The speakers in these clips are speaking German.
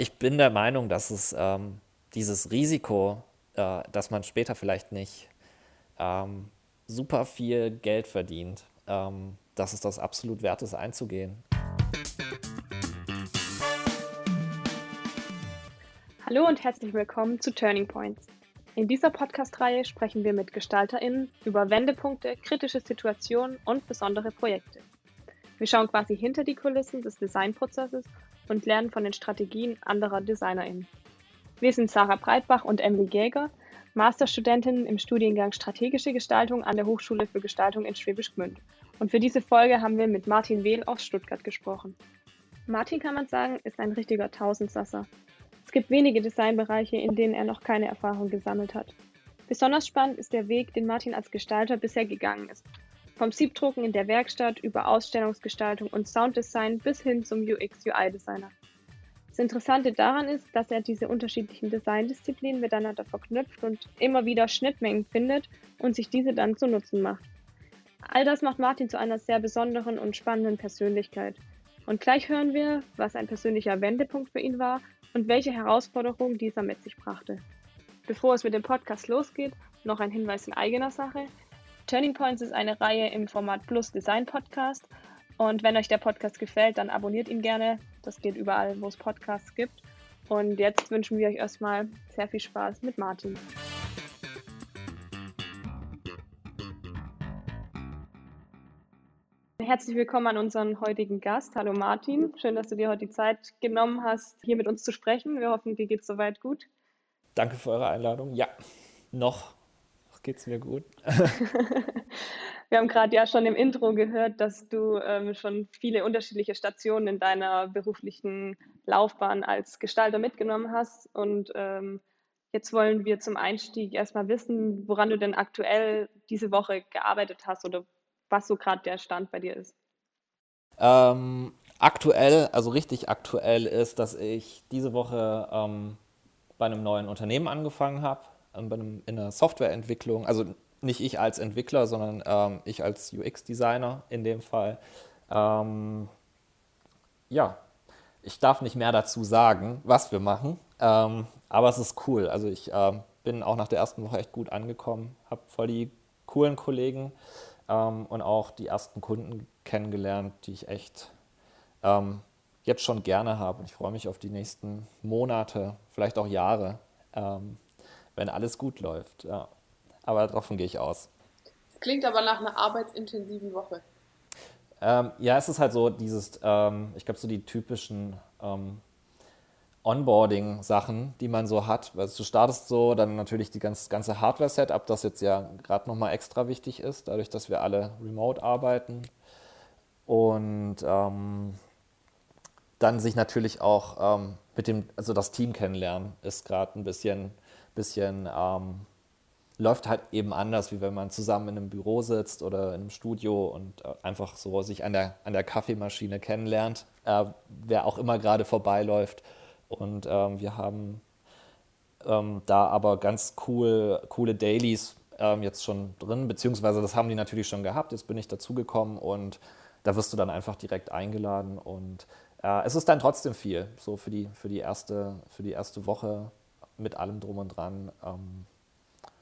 ich bin der Meinung, dass es ähm, dieses Risiko, äh, dass man später vielleicht nicht ähm, super viel Geld verdient, ähm, dass es das absolut wert ist, einzugehen. Hallo und herzlich willkommen zu Turning Points. In dieser Podcast-Reihe sprechen wir mit GestalterInnen über Wendepunkte, kritische Situationen und besondere Projekte. Wir schauen quasi hinter die Kulissen des Designprozesses und lernen von den Strategien anderer DesignerInnen. Wir sind Sarah Breitbach und Emily Jäger, Masterstudentinnen im Studiengang Strategische Gestaltung an der Hochschule für Gestaltung in Schwäbisch Gmünd. Und für diese Folge haben wir mit Martin Wehl aus Stuttgart gesprochen. Martin, kann man sagen, ist ein richtiger Tausendsasser. Es gibt wenige Designbereiche, in denen er noch keine Erfahrung gesammelt hat. Besonders spannend ist der Weg, den Martin als Gestalter bisher gegangen ist. Vom Siebdrucken in der Werkstatt über Ausstellungsgestaltung und Sounddesign bis hin zum UX-UI-Designer. Das Interessante daran ist, dass er diese unterschiedlichen Designdisziplinen miteinander verknüpft und immer wieder Schnittmengen findet und sich diese dann zu Nutzen macht. All das macht Martin zu einer sehr besonderen und spannenden Persönlichkeit. Und gleich hören wir, was ein persönlicher Wendepunkt für ihn war und welche Herausforderungen dieser mit sich brachte. Bevor es mit dem Podcast losgeht, noch ein Hinweis in eigener Sache. Turning Points ist eine Reihe im Format Plus Design Podcast. Und wenn euch der Podcast gefällt, dann abonniert ihn gerne. Das geht überall, wo es Podcasts gibt. Und jetzt wünschen wir euch erstmal sehr viel Spaß mit Martin. Herzlich willkommen an unseren heutigen Gast. Hallo Martin, schön, dass du dir heute die Zeit genommen hast, hier mit uns zu sprechen. Wir hoffen, dir geht es soweit gut. Danke für eure Einladung. Ja, noch geht es mir gut. Wir haben gerade ja schon im Intro gehört, dass du ähm, schon viele unterschiedliche Stationen in deiner beruflichen Laufbahn als Gestalter mitgenommen hast. Und ähm, jetzt wollen wir zum Einstieg erstmal wissen, woran du denn aktuell diese Woche gearbeitet hast oder was so gerade der Stand bei dir ist. Ähm, aktuell, also richtig aktuell ist, dass ich diese Woche ähm, bei einem neuen Unternehmen angefangen habe in der Softwareentwicklung, also nicht ich als Entwickler, sondern ähm, ich als UX-Designer in dem Fall. Ähm, ja, ich darf nicht mehr dazu sagen, was wir machen, ähm, aber es ist cool. Also ich ähm, bin auch nach der ersten Woche echt gut angekommen, habe voll die coolen Kollegen ähm, und auch die ersten Kunden kennengelernt, die ich echt jetzt schon gerne habe. Und ich freue mich auf die nächsten Monate, vielleicht auch Jahre, ähm, wenn alles gut läuft. Ja. Aber davon gehe ich aus. Das klingt aber nach einer arbeitsintensiven Woche. Ähm, ja, es ist halt so dieses, ähm, ich glaube, so die typischen ähm, Onboarding-Sachen, die man so hat. Also du startest so, dann natürlich die ganz, ganze Hardware-Setup, das jetzt ja gerade nochmal extra wichtig ist, dadurch, dass wir alle remote arbeiten. Und ähm, dann sich natürlich auch ähm, mit dem, also das Team kennenlernen, ist gerade ein bisschen bisschen ähm, läuft halt eben anders, wie wenn man zusammen in einem Büro sitzt oder in einem Studio und äh, einfach so sich an der, an der Kaffeemaschine kennenlernt, äh, wer auch immer gerade vorbeiläuft. Und ähm, wir haben ähm, da aber ganz cool, coole Dailies ähm, jetzt schon drin, beziehungsweise das haben die natürlich schon gehabt. Jetzt bin ich dazugekommen und da wirst du dann einfach direkt eingeladen und äh, es ist dann trotzdem viel, so für die, für die, erste, für die erste Woche mit allem drum und dran. Ähm,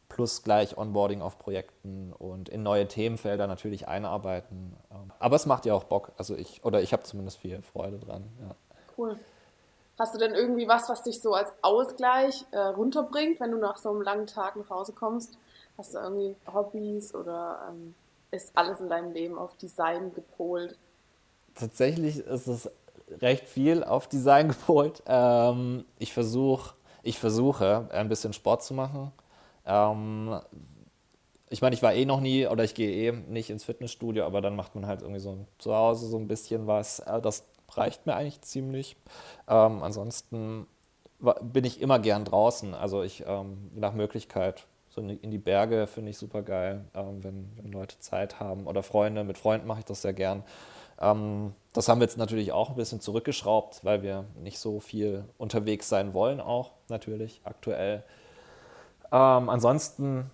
plus gleich Onboarding auf Projekten und in neue Themenfelder natürlich einarbeiten. Ähm, aber es macht ja auch Bock. Also ich, oder ich habe zumindest viel Freude dran. Ja. Cool. Hast du denn irgendwie was, was dich so als Ausgleich äh, runterbringt, wenn du nach so einem langen Tag nach Hause kommst? Hast du irgendwie Hobbys oder ähm, ist alles in deinem Leben auf Design gepolt? Tatsächlich ist es recht viel auf Design gepolt. Ähm, ich versuche ich versuche, ein bisschen Sport zu machen. Ähm, ich meine, ich war eh noch nie oder ich gehe eh nicht ins Fitnessstudio, aber dann macht man halt irgendwie so zu Hause so ein bisschen was. Äh, das reicht mir eigentlich ziemlich. Ähm, ansonsten bin ich immer gern draußen. Also ich ähm, nach Möglichkeit so in die Berge finde ich super geil, ähm, wenn, wenn Leute Zeit haben oder Freunde. Mit Freunden mache ich das sehr gern. Ähm, das haben wir jetzt natürlich auch ein bisschen zurückgeschraubt, weil wir nicht so viel unterwegs sein wollen, auch natürlich aktuell. Ähm, ansonsten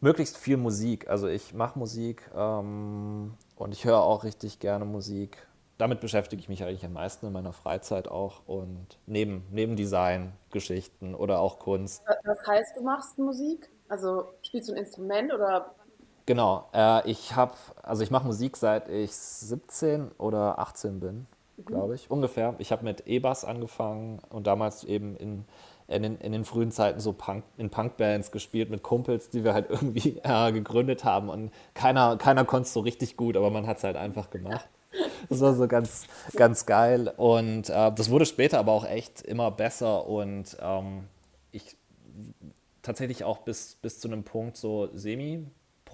möglichst viel Musik. Also ich mache Musik ähm, und ich höre auch richtig gerne Musik. damit beschäftige ich mich eigentlich am meisten in meiner Freizeit auch und neben, neben Design, Geschichten oder auch Kunst. Was heißt, du machst Musik? Also spielst du ein Instrument oder? Genau, äh, ich habe, also ich mache Musik seit ich 17 oder 18 bin, mhm. glaube ich, ungefähr. Ich habe mit E-Bass angefangen und damals eben in in den, in den frühen Zeiten so Punk, in Punkbands gespielt mit Kumpels, die wir halt irgendwie äh, gegründet haben. Und keiner, keiner konnte es so richtig gut, aber man hat es halt einfach gemacht. Das war so ganz, ganz geil. Und äh, das wurde später aber auch echt immer besser. Und ähm, ich tatsächlich auch bis, bis zu einem Punkt so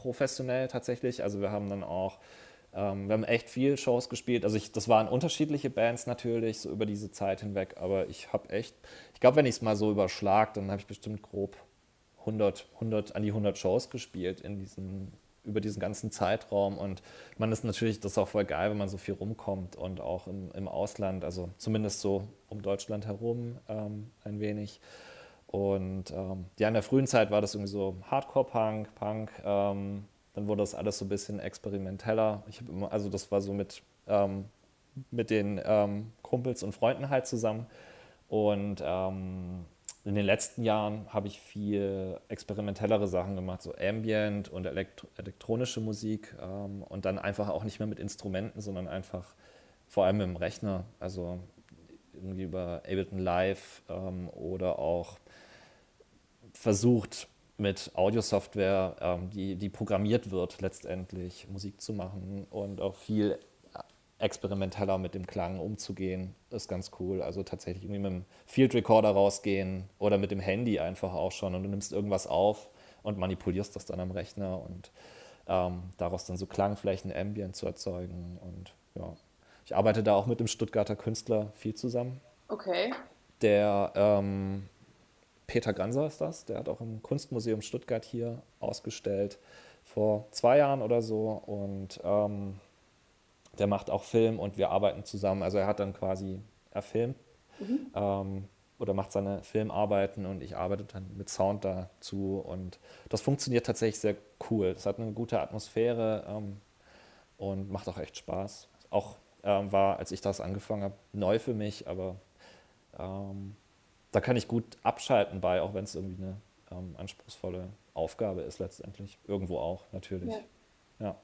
semi-professionell tatsächlich. Also wir haben dann auch ähm, wir haben echt viel Shows gespielt. Also ich, das waren unterschiedliche Bands natürlich, so über diese Zeit hinweg. Aber ich habe echt, ich glaube, wenn ich es mal so überschlag, dann habe ich bestimmt grob 100, 100, an die 100 Shows gespielt in diesen, über diesen ganzen Zeitraum. Und man ist natürlich, das ist auch voll geil, wenn man so viel rumkommt und auch im, im Ausland, also zumindest so um Deutschland herum ähm, ein wenig. Und ähm, ja, in der frühen Zeit war das irgendwie so Hardcore-Punk, Punk, ähm, dann wurde das alles so ein bisschen experimenteller. Ich immer, also das war so mit, ähm, mit den ähm, Kumpels und Freunden halt zusammen. Und ähm, in den letzten Jahren habe ich viel experimentellere Sachen gemacht, so Ambient und Elektro elektronische Musik ähm, und dann einfach auch nicht mehr mit Instrumenten, sondern einfach vor allem im Rechner, also irgendwie über Ableton Live oder auch versucht, mit Audiosoftware, ähm, die, die programmiert wird, letztendlich Musik zu machen und auch viel experimenteller mit dem Klang umzugehen, ist ganz cool. Also tatsächlich irgendwie mit dem Field Recorder rausgehen oder mit dem Handy einfach auch schon und du nimmst irgendwas auf und manipulierst das dann am Rechner und ähm, daraus dann so Klangflächen, Ambient zu erzeugen. Und ja, ich arbeite da auch mit dem Stuttgarter Künstler viel zusammen. Okay. Der ähm, Peter Ganser ist das, der hat auch im Kunstmuseum Stuttgart hier ausgestellt vor zwei Jahren oder so und ähm, der macht auch Film und wir arbeiten zusammen. Also er hat dann quasi erfilmt mhm. ähm, oder macht seine Filmarbeiten und ich arbeite dann mit Sound dazu und das funktioniert tatsächlich sehr cool. Es hat eine gute Atmosphäre ähm, und macht auch echt Spaß. Auch ähm, war, als ich das angefangen habe, neu für mich, aber ähm, da kann ich gut abschalten bei, auch wenn es irgendwie eine ähm, anspruchsvolle Aufgabe ist letztendlich. Irgendwo auch, natürlich. Ja. ja.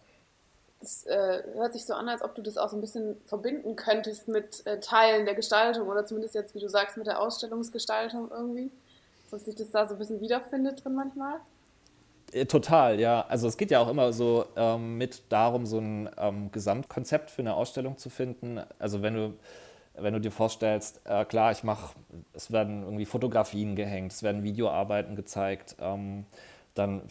Es äh, hört sich so an, als ob du das auch so ein bisschen verbinden könntest mit äh, Teilen der Gestaltung oder zumindest jetzt, wie du sagst, mit der Ausstellungsgestaltung irgendwie. Dass sich das da so ein bisschen wiederfindet drin manchmal. Äh, total, ja. Also es geht ja auch immer so ähm, mit darum, so ein ähm, Gesamtkonzept für eine Ausstellung zu finden. Also wenn du wenn du dir vorstellst, äh, klar, ich mache, es werden irgendwie Fotografien gehängt, es werden Videoarbeiten gezeigt, ähm, dann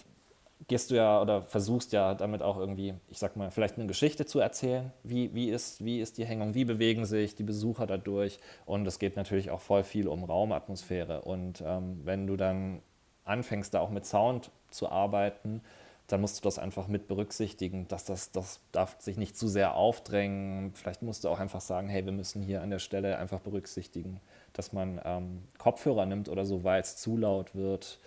gehst du ja oder versuchst ja damit auch irgendwie, ich sag mal, vielleicht eine Geschichte zu erzählen. Wie, wie, ist, wie ist die Hängung, wie bewegen sich die Besucher dadurch? Und es geht natürlich auch voll viel um Raumatmosphäre. Und ähm, wenn du dann anfängst, da auch mit Sound zu arbeiten, dann musst du das einfach mit berücksichtigen, dass das, das darf sich nicht zu sehr aufdrängen. Vielleicht musst du auch einfach sagen, hey, wir müssen hier an der Stelle einfach berücksichtigen, dass man ähm, Kopfhörer nimmt oder so, weil es zu laut wird.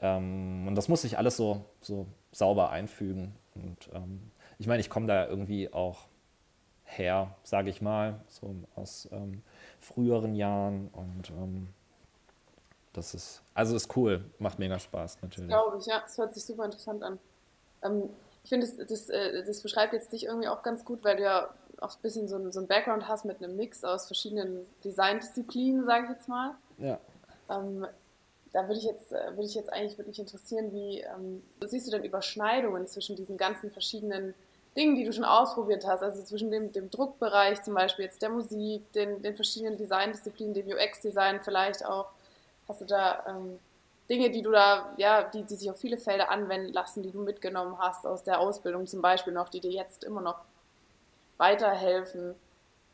Ähm, und das muss sich alles so, so sauber einfügen. Und ähm, ich meine, ich komme da irgendwie auch her, sage ich mal, so aus ähm, früheren Jahren und ähm, das ist, also ist cool, macht mega Spaß natürlich. Glaube ich, ja, es hört sich super interessant an. Ähm, ich finde, das, das, äh, das, beschreibt jetzt dich irgendwie auch ganz gut, weil du ja auch ein bisschen so, ein, so einen Background hast mit einem Mix aus verschiedenen Designdisziplinen, sage ich jetzt mal. Ja. Ähm, da würde ich jetzt, äh, würde ich jetzt eigentlich wirklich interessieren, wie ähm, siehst du denn Überschneidungen zwischen diesen ganzen verschiedenen Dingen, die du schon ausprobiert hast, also zwischen dem, dem Druckbereich zum Beispiel jetzt der Musik, den, den verschiedenen Designdisziplinen, dem UX-Design vielleicht auch. Hast du da ähm, Dinge, die du da, ja, die, die sich auf viele Felder anwenden lassen, die du mitgenommen hast aus der Ausbildung zum Beispiel noch, die dir jetzt immer noch weiterhelfen?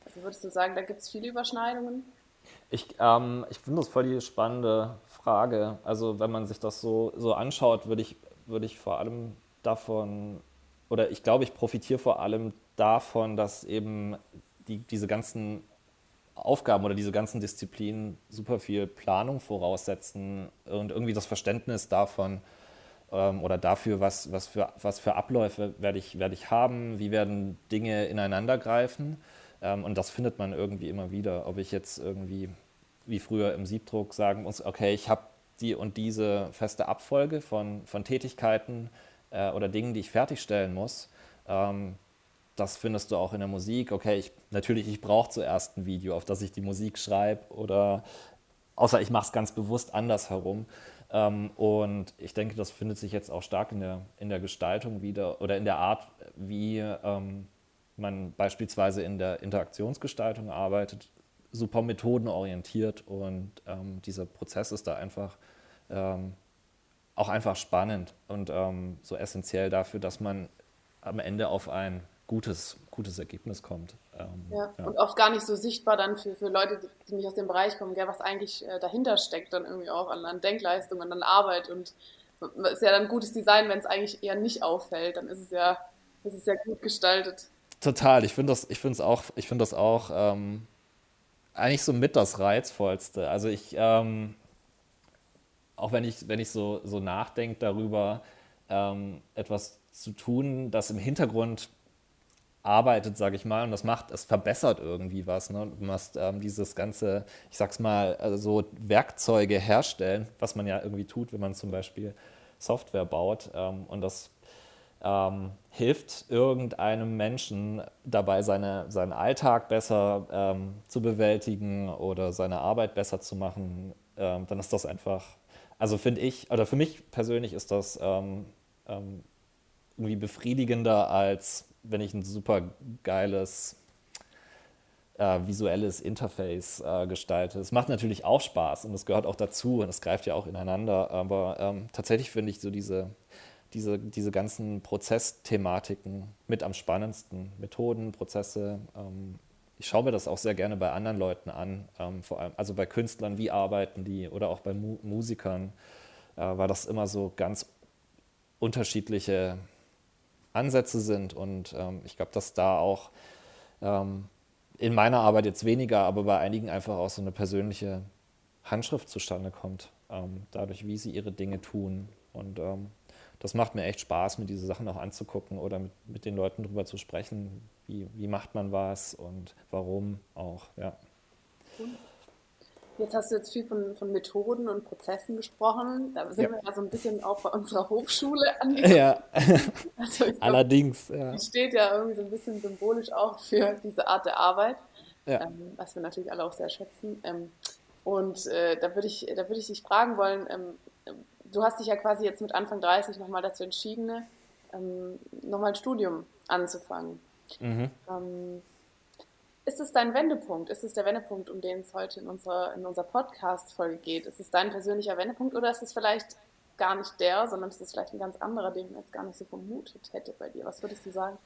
Also würdest du sagen, da gibt es viele Überschneidungen? Ich, ähm, ich finde das voll die spannende Frage. Also wenn man sich das so, so anschaut, würde ich, würde ich vor allem davon, oder ich glaube, ich profitiere vor allem davon, dass eben die, diese ganzen Aufgaben oder diese ganzen Disziplinen super viel Planung voraussetzen und irgendwie das Verständnis davon ähm, oder dafür, was, was, für, was für Abläufe werde ich, werde ich haben, wie werden Dinge ineinander greifen. Ähm, und das findet man irgendwie immer wieder. Ob ich jetzt irgendwie wie früher im Siebdruck sagen muss, okay, ich habe die und diese feste Abfolge von, von Tätigkeiten äh, oder Dingen, die ich fertigstellen muss. Ähm, das findest du auch in der Musik. Okay, ich, natürlich, ich brauche zuerst ein Video, auf das ich die Musik schreibe oder außer ich mache es ganz bewusst andersherum. Ähm, und ich denke, das findet sich jetzt auch stark in der, in der Gestaltung wieder oder in der Art, wie ähm, man beispielsweise in der Interaktionsgestaltung arbeitet, super methodenorientiert und ähm, dieser Prozess ist da einfach ähm, auch einfach spannend und ähm, so essentiell dafür, dass man am Ende auf ein gutes, gutes Ergebnis kommt. Ähm, ja. ja. und oft gar nicht so sichtbar dann für, für Leute, die nicht aus dem Bereich kommen, gell, was eigentlich äh, dahinter steckt, dann irgendwie auch an, an Denkleistung, an Arbeit und es ist ja dann gutes Design, wenn es eigentlich eher nicht auffällt, dann ist es ja, ist es ja gut gestaltet. Total, ich finde das, ich finde es auch, ich finde das auch ähm, eigentlich so mit das Reizvollste. Also ich, ähm, auch wenn ich, wenn ich so, so nachdenke darüber, ähm, etwas zu tun, das im Hintergrund arbeitet, sage ich mal, und das macht, es verbessert irgendwie was. Ne? Du machst ähm, dieses ganze, ich sag's mal, also so Werkzeuge herstellen, was man ja irgendwie tut, wenn man zum Beispiel Software baut. Ähm, und das ähm, hilft irgendeinem Menschen dabei, seine, seinen Alltag besser ähm, zu bewältigen oder seine Arbeit besser zu machen, ähm, dann ist das einfach, also finde ich, oder für mich persönlich ist das ähm, irgendwie befriedigender als wenn ich ein super geiles äh, visuelles Interface äh, gestalte. Es macht natürlich auch Spaß und es gehört auch dazu und es greift ja auch ineinander. Aber ähm, tatsächlich finde ich so diese, diese, diese ganzen Prozessthematiken mit am spannendsten. Methoden, Prozesse. Ähm, ich schaue mir das auch sehr gerne bei anderen Leuten an, ähm, vor allem also bei Künstlern, wie arbeiten die oder auch bei Mu Musikern, äh, weil das immer so ganz unterschiedliche Ansätze sind. Und ähm, ich glaube, dass da auch ähm, in meiner Arbeit jetzt weniger, aber bei einigen einfach auch so eine persönliche Handschrift zustande kommt, ähm, dadurch, wie sie ihre Dinge tun. Und ähm, das macht mir echt Spaß, mir diese Sachen auch anzugucken oder mit, mit den Leuten darüber zu sprechen, wie, wie macht man was und warum auch, ja. Jetzt hast du jetzt viel von, von Methoden und Prozessen gesprochen. Da sind ja. wir ja so ein bisschen auch bei unserer Hochschule angekommen. Ja, also glaub, allerdings. Ja. steht ja irgendwie so ein bisschen symbolisch auch für diese Art der Arbeit, ja. ähm, was wir natürlich alle auch sehr schätzen. Ähm, und äh, da würde ich, da ich dich fragen wollen, ähm, du hast dich ja quasi jetzt mit Anfang 30 nochmal dazu entschieden, ähm, nochmal ein Studium anzufangen. Mhm. Ist es dein Wendepunkt? Ist es der Wendepunkt, um den es heute in unserer, in unserer Podcast-Folge geht? Ist es dein persönlicher Wendepunkt oder ist es vielleicht gar nicht der, sondern ist es vielleicht ein ganz anderer, den man jetzt gar nicht so vermutet hätte bei dir? Was würdest du sagen?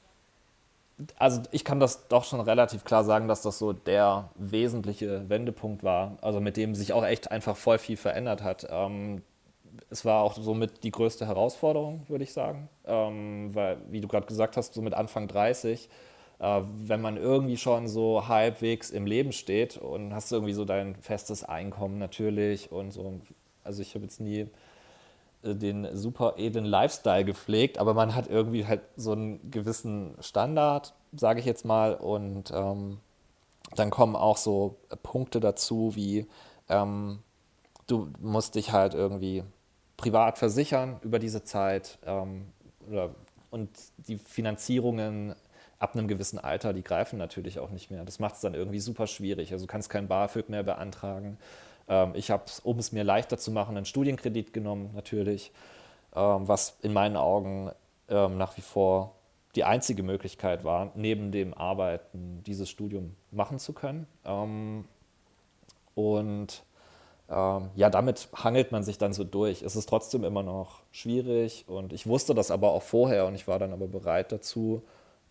Also ich kann das doch schon relativ klar sagen, dass das so der wesentliche Wendepunkt war, also mit dem sich auch echt einfach voll viel verändert hat. Ähm, es war auch somit die größte Herausforderung, würde ich sagen, ähm, weil, wie du gerade gesagt hast, so mit Anfang 30 äh, wenn man irgendwie schon so halbwegs im Leben steht und hast irgendwie so dein festes Einkommen natürlich und so. Also ich habe jetzt nie äh, den super edlen Lifestyle gepflegt, aber man hat irgendwie halt so einen gewissen Standard, sage ich jetzt mal, und ähm, dann kommen auch so Punkte dazu, wie ähm, du musst dich halt irgendwie privat versichern über diese Zeit ähm, oder, und die Finanzierungen ab einem gewissen Alter, die greifen natürlich auch nicht mehr. Das macht es dann irgendwie super schwierig. Also du kannst kein BAföG mehr beantragen. Ähm, ich habe, um es mir leichter zu machen, einen Studienkredit genommen, natürlich, ähm, was in meinen Augen ähm, nach wie vor die einzige Möglichkeit war, neben dem Arbeiten dieses Studium machen zu können. Ähm, und ähm, ja, damit hangelt man sich dann so durch. Es ist trotzdem immer noch schwierig und ich wusste das aber auch vorher und ich war dann aber bereit dazu,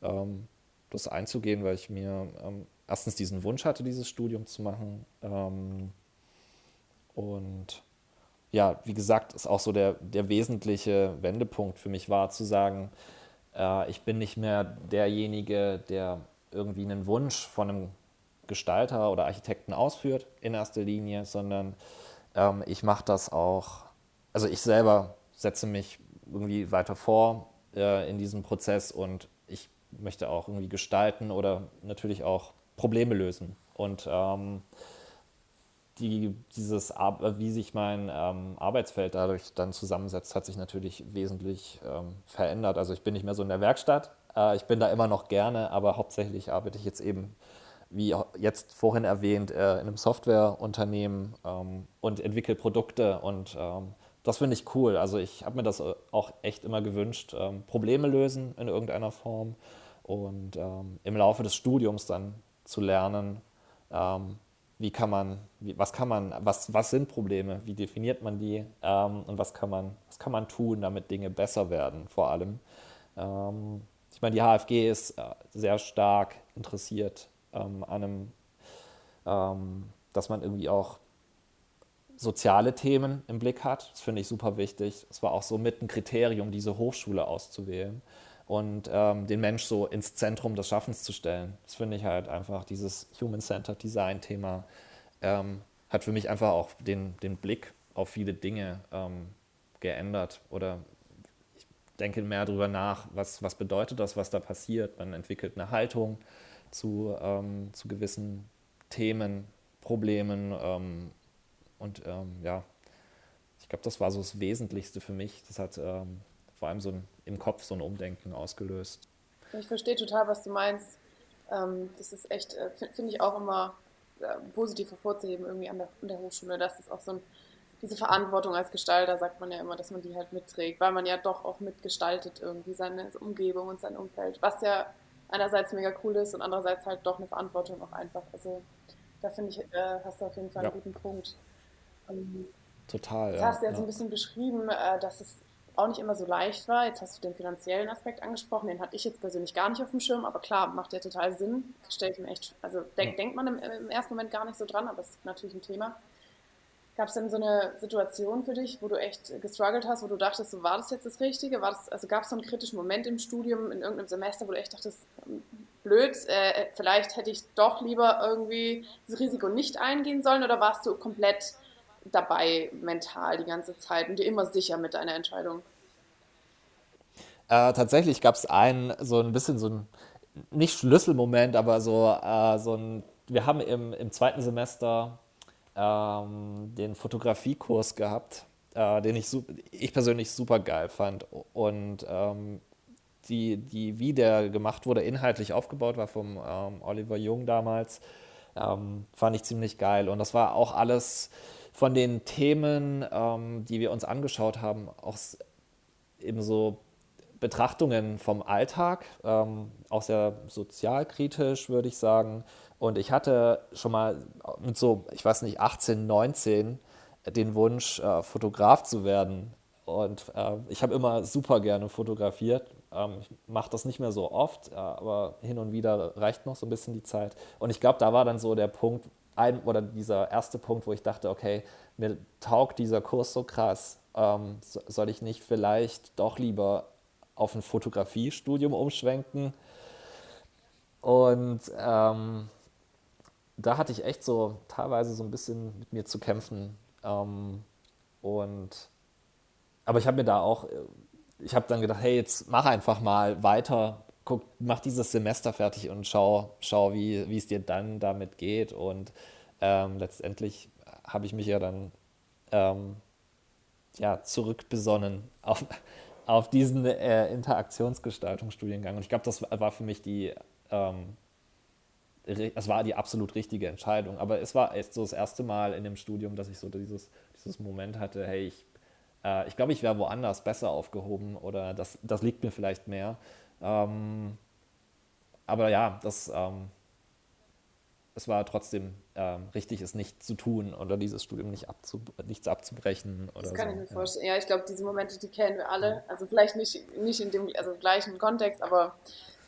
ähm, das einzugehen, weil ich mir ähm, erstens diesen Wunsch hatte, dieses Studium zu machen. Ähm, und ja, wie gesagt, ist auch so der, der wesentliche Wendepunkt für mich war, zu sagen, äh, ich bin nicht mehr derjenige, der irgendwie einen Wunsch von einem Gestalter oder Architekten ausführt in erster Linie, sondern ähm, ich mache das auch, also ich selber setze mich irgendwie weiter vor äh, in diesem Prozess und ich möchte auch irgendwie gestalten oder natürlich auch Probleme lösen. Und ähm, die, dieses, wie sich mein ähm, Arbeitsfeld dadurch dann zusammensetzt, hat sich natürlich wesentlich ähm, verändert. Also ich bin nicht mehr so in der Werkstatt. Äh, ich bin da immer noch gerne, aber hauptsächlich arbeite ich jetzt eben, wie jetzt vorhin erwähnt, äh, in einem Softwareunternehmen ähm, und entwickle Produkte. Und ähm, das finde ich cool. Also ich habe mir das äh, auch echt immer gewünscht, ähm, Probleme lösen in irgendeiner Form und ähm, im Laufe des Studiums dann zu lernen, wie kann man, wie, was kann man, was, was sind Probleme, wie definiert man die ähm, und was kann man, was kann man tun, damit Dinge besser werden, vor allem. Ähm, ich meine, die HFG ist äh, sehr stark interessiert ähm, an einem, ähm, dass man irgendwie auch soziale Themen im Blick hat. Das finde ich super wichtig. Es war auch so mit ein Kriterium, diese Hochschule auszuwählen und ähm, den Mensch so ins Zentrum des Schaffens zu stellen. Das finde ich halt einfach, dieses Human-Centered Design-Thema ähm, hat für mich einfach auch den, den Blick auf viele Dinge ähm, geändert oder ich denke mehr darüber nach, was, was bedeutet das, was da passiert. Man entwickelt eine Haltung zu, ähm, zu gewissen Themen, Problemen ähm, und ähm, ja, ich glaube, das war so das Wesentlichste für mich. Das hat vor allem so ein, im Kopf so ein Umdenken ausgelöst. Ich verstehe total, was du meinst. Ähm, das ist echt, äh, finde ich auch immer äh, positiv hervorzuheben irgendwie an der, an der Hochschule, dass das auch so ein, diese Verantwortung als Gestalter, sagt man ja immer, dass man die halt mitträgt, weil man ja doch auch mitgestaltet irgendwie seine Umgebung und sein Umfeld, was ja einerseits mega cool ist und andererseits halt doch eine Verantwortung auch einfach. Also da finde ich, äh, hast du auf jeden Fall ja. einen guten Punkt. Ähm, Total. Du ja, hast ja, ja so ein bisschen beschrieben, äh, dass es auch nicht immer so leicht war. Jetzt hast du den finanziellen Aspekt angesprochen, den hatte ich jetzt persönlich gar nicht auf dem Schirm, aber klar, macht ja total Sinn. Stelle ich mir echt, also denk, denkt man im, im, ersten Moment gar nicht so dran, aber es ist natürlich ein Thema. Gab es denn so eine Situation für dich, wo du echt gestruggelt hast, wo du dachtest, so war das jetzt das Richtige? War das, also gab es so einen kritischen Moment im Studium, in irgendeinem Semester, wo du echt dachtest, hm, blöd, äh, vielleicht hätte ich doch lieber irgendwie das Risiko nicht eingehen sollen oder warst du komplett dabei mental die ganze Zeit und dir immer sicher mit deiner Entscheidung? Äh, tatsächlich gab es einen, so ein bisschen so ein, nicht Schlüsselmoment, aber so, äh, so ein, wir haben im, im zweiten Semester ähm, den Fotografiekurs gehabt, äh, den ich, ich persönlich super geil fand und ähm, die, die, wie der gemacht wurde, inhaltlich aufgebaut war vom ähm, Oliver Jung damals, ähm, fand ich ziemlich geil und das war auch alles von den Themen, ähm, die wir uns angeschaut haben, auch eben so Betrachtungen vom Alltag, ähm, auch sehr sozialkritisch, würde ich sagen. Und ich hatte schon mal mit so, ich weiß nicht, 18, 19 den Wunsch, äh, Fotograf zu werden. Und äh, ich habe immer super gerne fotografiert. Ähm, ich mache das nicht mehr so oft, äh, aber hin und wieder reicht noch so ein bisschen die Zeit. Und ich glaube, da war dann so der Punkt, ein oder dieser erste Punkt, wo ich dachte, okay, mir taugt dieser Kurs so krass, ähm, soll ich nicht vielleicht doch lieber auf ein Fotografiestudium umschwenken? Und ähm, da hatte ich echt so teilweise so ein bisschen mit mir zu kämpfen. Ähm, und aber ich habe mir da auch, ich habe dann gedacht, hey, jetzt mach einfach mal weiter, guck, mach dieses Semester fertig und schau, schau wie, es dir dann damit geht. Und ähm, letztendlich habe ich mich ja dann ähm, ja, zurückbesonnen auf, auf diesen äh, Interaktionsgestaltungsstudiengang. Und ich glaube, das war für mich die, ähm, das war die absolut richtige Entscheidung. Aber es war so das erste Mal in dem Studium, dass ich so dieses, dieses Moment hatte, hey, ich, äh, ich glaube, ich wäre woanders besser aufgehoben oder das, das liegt mir vielleicht mehr. Ähm, aber ja, das, ähm, es war trotzdem ähm, richtig, es nicht zu tun oder dieses Studium nicht abzu, nichts abzubrechen. Oder das kann so. ich mir vorstellen. Ja, ich glaube, diese Momente, die kennen wir alle. Also vielleicht nicht, nicht in dem also gleichen Kontext, aber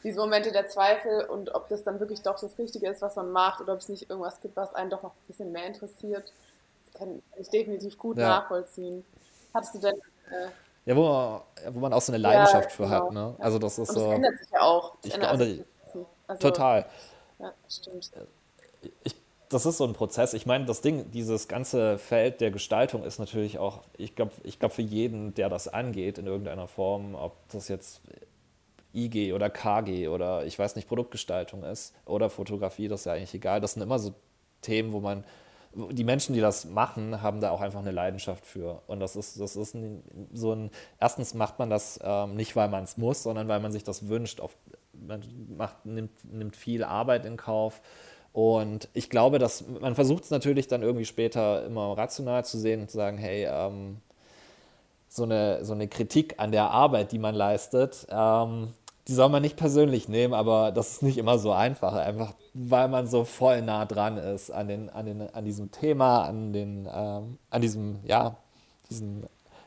diese Momente der Zweifel und ob das dann wirklich doch das Richtige ist, was man macht oder ob es nicht irgendwas gibt, was einen doch noch ein bisschen mehr interessiert, das kann ich definitiv gut ja. nachvollziehen. Hattest du denn... Äh, ja, wo man, wo man auch so eine Leidenschaft ja, genau. für hat. Ne? Also das ist und so. Das ändert sich ja auch. Ich, also, total. Ja, stimmt ich, das ist so ein Prozess. Ich meine, das Ding, dieses ganze Feld der Gestaltung ist natürlich auch, ich glaube, ich glaub für jeden, der das angeht in irgendeiner Form, ob das jetzt IG oder KG oder ich weiß nicht, Produktgestaltung ist oder Fotografie, das ist ja eigentlich egal. Das sind immer so Themen, wo man, die Menschen, die das machen, haben da auch einfach eine Leidenschaft für. Und das ist, das ist ein, so ein, erstens macht man das ähm, nicht, weil man es muss, sondern weil man sich das wünscht. Auf, man macht, nimmt, nimmt viel Arbeit in Kauf. Und ich glaube, dass man versucht es natürlich dann irgendwie später immer rational zu sehen und zu sagen, hey, ähm, so, eine, so eine Kritik an der Arbeit, die man leistet, ähm, die soll man nicht persönlich nehmen, aber das ist nicht immer so einfach, einfach weil man so voll nah dran ist an, den, an, den, an diesem Thema, an, den, ähm, an diesem, ja, diesen,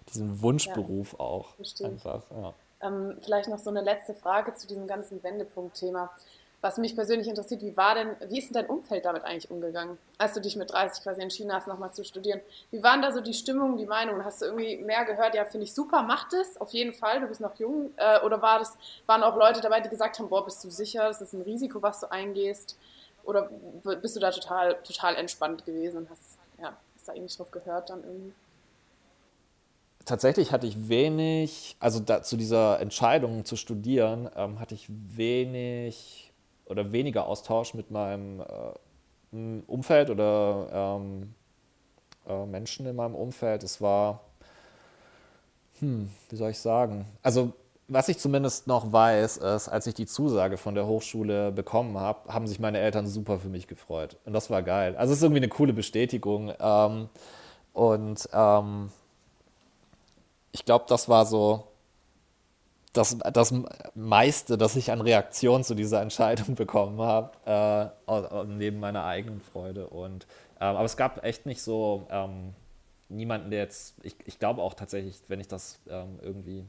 diesen Wunschberuf ja, auch. Verstehe. Einfach, ja. ähm, vielleicht noch so eine letzte Frage zu diesem ganzen Wendepunkt-Thema. Was mich persönlich interessiert, wie war denn, wie ist denn dein Umfeld damit eigentlich umgegangen, als du dich mit 30 quasi entschieden hast, nochmal zu studieren? Wie waren da so die Stimmung, die Meinungen? Hast du irgendwie mehr gehört, ja, finde ich super, mach das, auf jeden Fall, du bist noch jung? Äh, oder war das, waren auch Leute dabei, die gesagt haben, boah, bist du sicher, das ist ein Risiko, was du eingehst? Oder bist du da total, total entspannt gewesen und hast, ja, hast da eigentlich drauf gehört dann irgendwie? tatsächlich hatte ich wenig, also da, zu dieser Entscheidung zu studieren, ähm, hatte ich wenig oder weniger Austausch mit meinem äh, Umfeld oder ähm, äh, Menschen in meinem Umfeld. Es war, hm, wie soll ich sagen? Also was ich zumindest noch weiß, ist, als ich die Zusage von der Hochschule bekommen habe, haben sich meine Eltern super für mich gefreut. Und das war geil. Also es ist irgendwie eine coole Bestätigung. Ähm, und ähm, ich glaube, das war so das, das meiste, das ich an Reaktion zu dieser Entscheidung bekommen habe, äh, neben meiner eigenen Freude. Und, ähm, aber es gab echt nicht so ähm, niemanden, der jetzt, ich, ich glaube auch tatsächlich, wenn ich das ähm, irgendwie,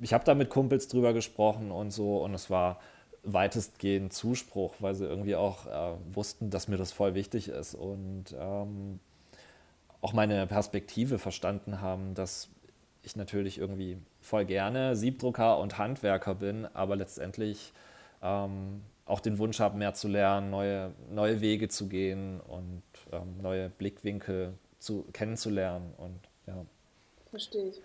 ich habe da mit Kumpels drüber gesprochen und so und es war weitestgehend Zuspruch, weil sie irgendwie auch äh, wussten, dass mir das voll wichtig ist und ähm, auch meine Perspektive verstanden haben, dass ich natürlich irgendwie voll gerne Siebdrucker und Handwerker bin, aber letztendlich ähm, auch den Wunsch habe, mehr zu lernen, neue, neue Wege zu gehen und ähm, neue Blickwinkel zu, kennenzulernen. Und, ja. Verstehe ich.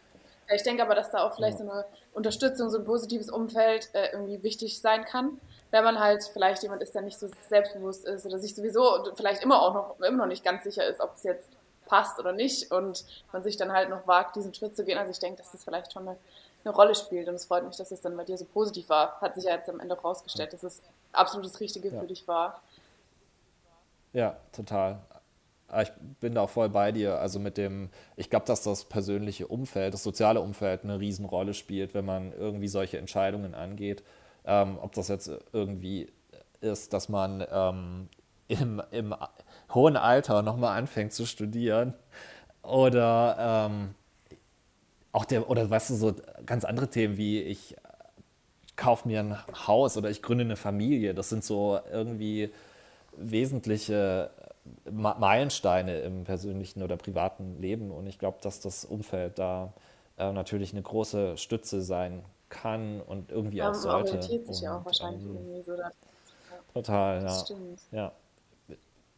Ich denke aber, dass da auch vielleicht ja. so eine Unterstützung, so ein positives Umfeld äh, irgendwie wichtig sein kann, wenn man halt vielleicht jemand ist, der nicht so selbstbewusst ist oder sich sowieso vielleicht immer auch noch, immer noch nicht ganz sicher ist, ob es jetzt passt oder nicht und man sich dann halt noch wagt, diesen Schritt zu gehen. Also ich denke, dass das vielleicht schon eine, eine Rolle spielt und es freut mich, dass es dann bei dir so positiv war. Hat sich ja jetzt am Ende rausgestellt, dass es absolut das Richtige ja. für dich war. Ja, total. Ich bin da auch voll bei dir. Also mit dem, ich glaube, dass das persönliche Umfeld, das soziale Umfeld eine Riesenrolle spielt, wenn man irgendwie solche Entscheidungen angeht. Ähm, ob das jetzt irgendwie ist, dass man ähm, im, im hohen Alter nochmal anfängt zu studieren. Oder ähm, auch der, oder weißt du, so ganz andere Themen wie ich kaufe mir ein Haus oder ich gründe eine Familie. Das sind so irgendwie wesentliche Meilensteine im persönlichen oder privaten Leben. Und ich glaube, dass das Umfeld da äh, natürlich eine große Stütze sein kann und irgendwie ja, auch sollte. orientiert sich ja auch wahrscheinlich ähm, irgendwie so. Total, ja. ja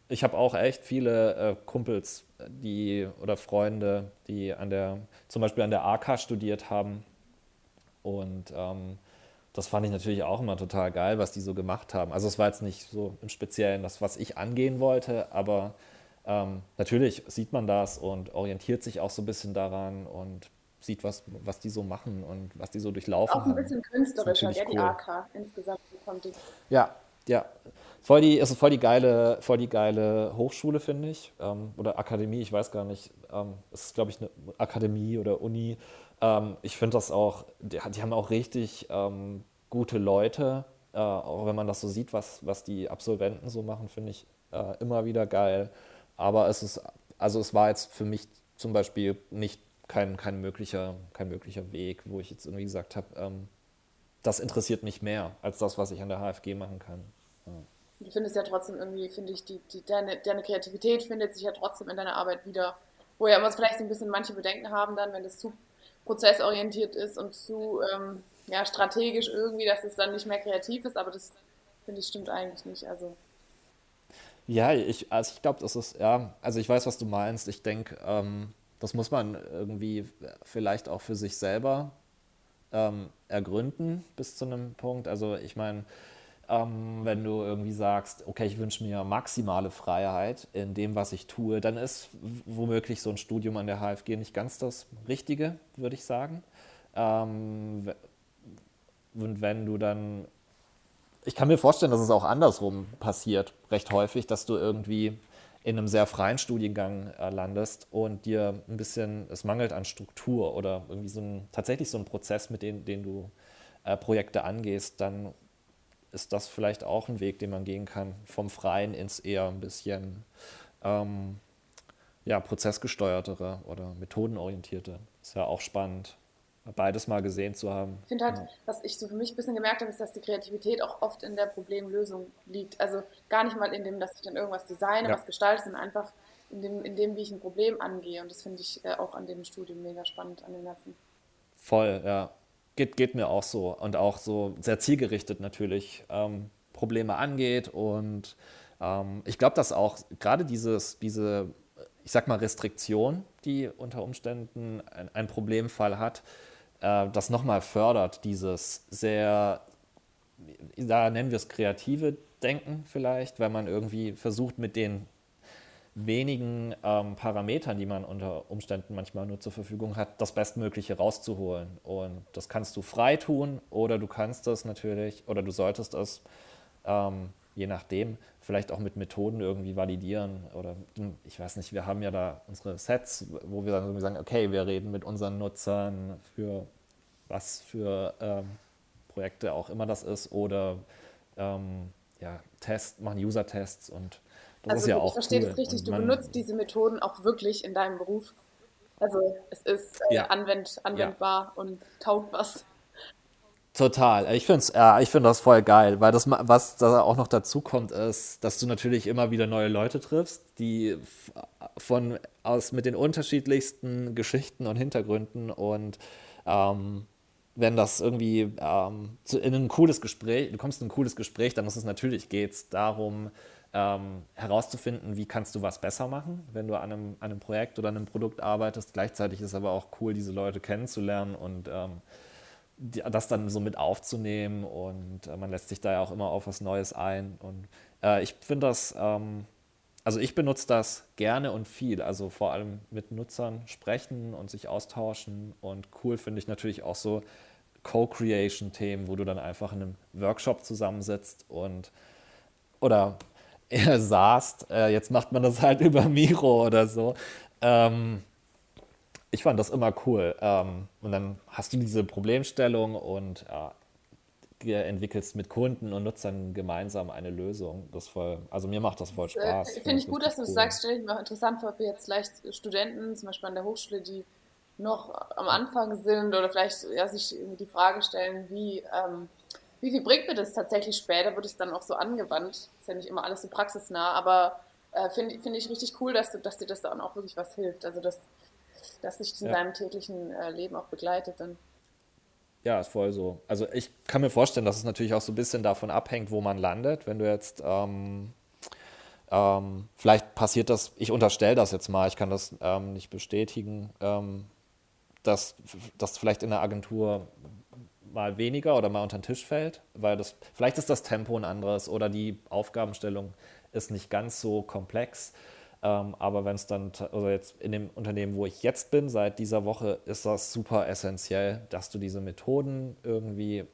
ich habe auch echt viele äh, Kumpels, die oder Freunde, die an der, zum Beispiel an der AK studiert haben. Und ähm, das fand ich natürlich auch immer total geil, was die so gemacht haben. Also es war jetzt nicht so im Speziellen das, was ich angehen wollte, aber ähm, natürlich sieht man das und orientiert sich auch so ein bisschen daran und sieht, was, was die so machen und was die so durchlaufen. Auch ein bisschen künstlerischer, ja, die AK insgesamt. Ja, ja, voll die, ist voll die geile, voll die geile Hochschule, finde ich. Ähm, oder Akademie, ich weiß gar nicht. Ähm, es ist, glaube ich, eine Akademie oder Uni. Ähm, ich finde das auch, die, die, haben auch richtig ähm, gute Leute. Äh, auch wenn man das so sieht, was, was die Absolventen so machen, finde ich äh, immer wieder geil. Aber es ist, also es war jetzt für mich zum Beispiel nicht kein, kein, möglicher, kein möglicher Weg, wo ich jetzt irgendwie gesagt habe, ähm, das interessiert mich mehr als das, was ich an der HFG machen kann. Ja. Du findest ja trotzdem irgendwie, finde ich, die, die, deine, deine Kreativität findet sich ja trotzdem in deiner Arbeit wieder. Wo ja immer vielleicht so ein bisschen manche Bedenken haben dann, wenn das zu prozessorientiert ist und zu ähm, ja, strategisch irgendwie, dass es dann nicht mehr kreativ ist, aber das finde ich stimmt eigentlich nicht. Also. Ja, ich, also ich glaube, das ist, ja, also ich weiß, was du meinst. Ich denke, ähm, das muss man irgendwie vielleicht auch für sich selber ähm, ergründen bis zu einem Punkt. Also ich meine, ähm, wenn du irgendwie sagst, okay, ich wünsche mir maximale Freiheit in dem, was ich tue, dann ist womöglich so ein Studium an der HFG nicht ganz das Richtige, würde ich sagen. Ähm, und wenn du dann, ich kann mir vorstellen, dass es auch andersrum passiert, recht häufig, dass du irgendwie in einem sehr freien Studiengang äh, landest und dir ein bisschen, es mangelt an Struktur oder irgendwie so ein, tatsächlich so ein Prozess, mit dem den du äh, Projekte angehst, dann ist das vielleicht auch ein Weg, den man gehen kann, vom Freien ins eher ein bisschen ähm, ja, prozessgesteuertere oder methodenorientierte. Ist ja auch spannend beides mal gesehen zu haben. Ich finde halt, ja. was ich so für mich ein bisschen gemerkt habe, ist, dass die Kreativität auch oft in der Problemlösung liegt. Also gar nicht mal in dem, dass ich dann irgendwas designe, ja. was gestalte, sondern einfach in dem, in dem, wie ich ein Problem angehe. Und das finde ich äh, auch an dem Studium mega spannend, an den ganzen. Voll, ja. Geht, geht mir auch so. Und auch so sehr zielgerichtet natürlich ähm, Probleme angeht. Und ähm, ich glaube, dass auch gerade dieses, diese, ich sag mal, Restriktion, die unter Umständen ein, ein Problemfall hat, äh, das nochmal fördert, dieses sehr, da nennen wir es kreative Denken vielleicht, weil man irgendwie versucht mit den wenigen ähm, Parametern, die man unter Umständen manchmal nur zur Verfügung hat, das Bestmögliche rauszuholen. Und das kannst du frei tun oder du kannst das natürlich oder du solltest es ähm, je nachdem, vielleicht auch mit Methoden irgendwie validieren. Oder ich weiß nicht, wir haben ja da unsere Sets, wo wir dann sagen, okay, wir reden mit unseren Nutzern für was für ähm, Projekte auch immer das ist. Oder ähm, ja, Test, machen User-Tests und das also ist ja auch. Ich verstehe cool. das richtig, du benutzt diese Methoden auch wirklich in deinem Beruf. Also es ist äh, ja. anwend, anwendbar ja. und taugt was. Total. Ich finde ja, ich find das voll geil, weil das, was da auch noch dazu kommt, ist, dass du natürlich immer wieder neue Leute triffst, die von aus mit den unterschiedlichsten Geschichten und Hintergründen und ähm, wenn das irgendwie ähm, in ein cooles Gespräch, du kommst in ein cooles Gespräch, dann ist es natürlich geht's darum, ähm, herauszufinden, wie kannst du was besser machen, wenn du an einem, an einem Projekt oder einem Produkt arbeitest. Gleichzeitig ist es aber auch cool, diese Leute kennenzulernen und ähm, das dann so mit aufzunehmen und äh, man lässt sich da ja auch immer auf was Neues ein. Und äh, ich finde das, ähm, also ich benutze das gerne und viel, also vor allem mit Nutzern sprechen und sich austauschen. Und cool finde ich natürlich auch so Co-Creation-Themen, wo du dann einfach in einem Workshop zusammensitzt und oder er saßt, äh, jetzt macht man das halt über Miro oder so. Ähm, ich fand das immer cool. Ähm, und dann hast du diese Problemstellung und äh, entwickelst mit Kunden und Nutzern gemeinsam eine Lösung. Das voll, also mir macht das voll äh, Spaß. Äh, Finde ich gut, dass du cool. das sagst. Stelle ich mir auch interessant vor, für jetzt vielleicht Studenten, zum Beispiel an der Hochschule, die noch am Anfang sind oder vielleicht ja, sich die Frage stellen, wie, ähm, wie viel bringt mir das tatsächlich später? Wird es dann auch so angewandt? Ist ja nicht immer alles so praxisnah, aber äh, finde find ich richtig cool, dass, du, dass dir das dann auch wirklich was hilft. Also das dass sich in ja. seinem täglichen äh, Leben auch begleitet dann. Ja, ist voll so. Also ich kann mir vorstellen, dass es natürlich auch so ein bisschen davon abhängt, wo man landet. Wenn du jetzt, ähm, ähm, vielleicht passiert das, ich unterstelle das jetzt mal, ich kann das ähm, nicht bestätigen, ähm, dass das vielleicht in der Agentur mal weniger oder mal unter den Tisch fällt, weil das, vielleicht ist das Tempo ein anderes oder die Aufgabenstellung ist nicht ganz so komplex. Ähm, aber wenn es dann, also jetzt in dem Unternehmen, wo ich jetzt bin, seit dieser Woche, ist das super essentiell, dass du diese Methoden irgendwie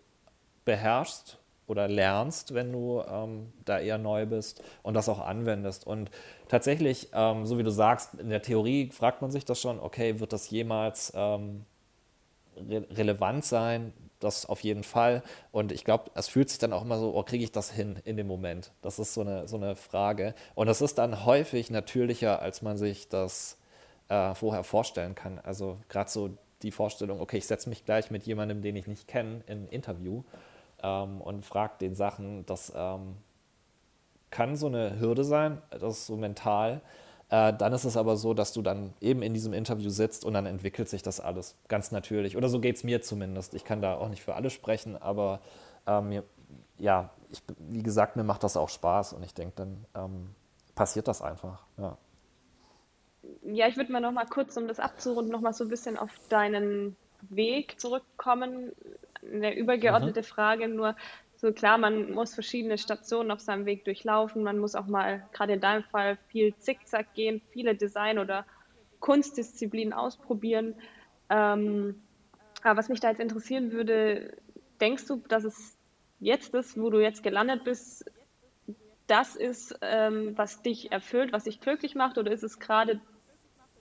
beherrschst oder lernst, wenn du ähm, da eher neu bist und das auch anwendest. Und tatsächlich, ähm, so wie du sagst, in der Theorie fragt man sich das schon, okay, wird das jemals ähm, re relevant sein? Das auf jeden Fall. Und ich glaube, es fühlt sich dann auch immer so, oh, kriege ich das hin in dem Moment? Das ist so eine, so eine Frage. Und das ist dann häufig natürlicher, als man sich das äh, vorher vorstellen kann. Also gerade so die Vorstellung, okay, ich setze mich gleich mit jemandem, den ich nicht kenne, in ein Interview ähm, und frage den Sachen, das ähm, kann so eine Hürde sein, das ist so mental. Äh, dann ist es aber so, dass du dann eben in diesem Interview sitzt und dann entwickelt sich das alles ganz natürlich. Oder so geht es mir zumindest. Ich kann da auch nicht für alle sprechen, aber ähm, ja, ich, wie gesagt, mir macht das auch Spaß und ich denke, dann ähm, passiert das einfach. Ja, ja ich würde mal noch mal kurz, um das abzurunden, noch mal so ein bisschen auf deinen Weg zurückkommen. Eine übergeordnete mhm. Frage nur, so klar, man muss verschiedene Stationen auf seinem Weg durchlaufen. Man muss auch mal, gerade in deinem Fall, viel Zickzack gehen, viele Design- oder Kunstdisziplinen ausprobieren. Ähm, aber was mich da jetzt interessieren würde, denkst du, dass es jetzt ist, wo du jetzt gelandet bist, das ist, ähm, was dich erfüllt, was dich glücklich macht? Oder ist es gerade,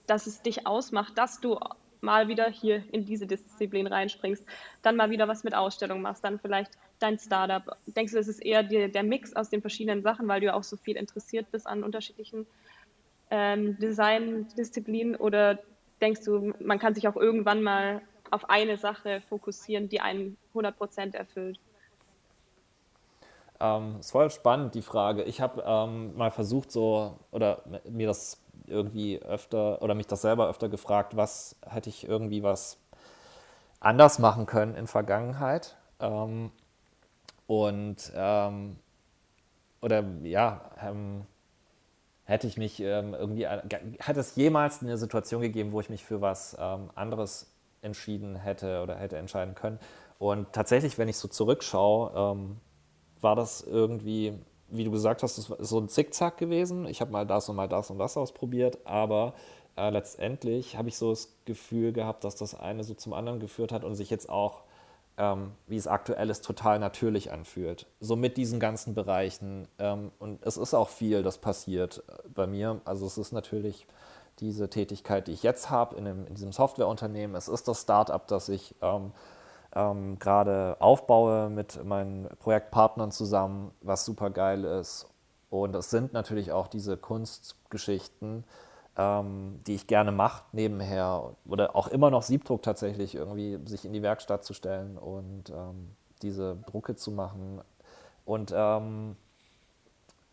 dass es dich ausmacht, dass du mal wieder hier in diese Disziplin reinspringst, dann mal wieder was mit Ausstellung machst, dann vielleicht dein Startup? Denkst du, es ist eher die, der Mix aus den verschiedenen Sachen, weil du ja auch so viel interessiert bist an unterschiedlichen ähm, Design-Disziplinen? Oder denkst du, man kann sich auch irgendwann mal auf eine Sache fokussieren, die einen 100% erfüllt? Ähm, ist voll spannend, die Frage. Ich habe ähm, mal versucht, so, oder mir das irgendwie öfter, oder mich das selber öfter gefragt, was hätte ich irgendwie was anders machen können in Vergangenheit. Ähm, und, ähm, oder ja, ähm, hätte ich mich ähm, irgendwie, hat es jemals eine Situation gegeben, wo ich mich für was anderes entschieden hätte oder hätte entscheiden können. Und tatsächlich, wenn ich so zurückschaue, ähm, war das irgendwie, wie du gesagt hast, so ein Zickzack gewesen. Ich habe mal das und mal das und das ausprobiert, aber äh, letztendlich habe ich so das Gefühl gehabt, dass das eine so zum anderen geführt hat und sich jetzt auch, ähm, wie es aktuell ist, total natürlich anfühlt. So mit diesen ganzen Bereichen. Ähm, und es ist auch viel, das passiert äh, bei mir. Also es ist natürlich diese Tätigkeit, die ich jetzt habe in, in, diesem Softwareunternehmen. Es ist das Startup, das ich ähm, ähm, gerade aufbaue mit meinen Projektpartnern zusammen, was super geil ist. Und es sind natürlich auch diese Kunstgeschichten, ähm, die ich gerne mache nebenher oder auch immer noch Siebdruck tatsächlich irgendwie sich in die Werkstatt zu stellen und ähm, diese Drucke zu machen. Und ähm,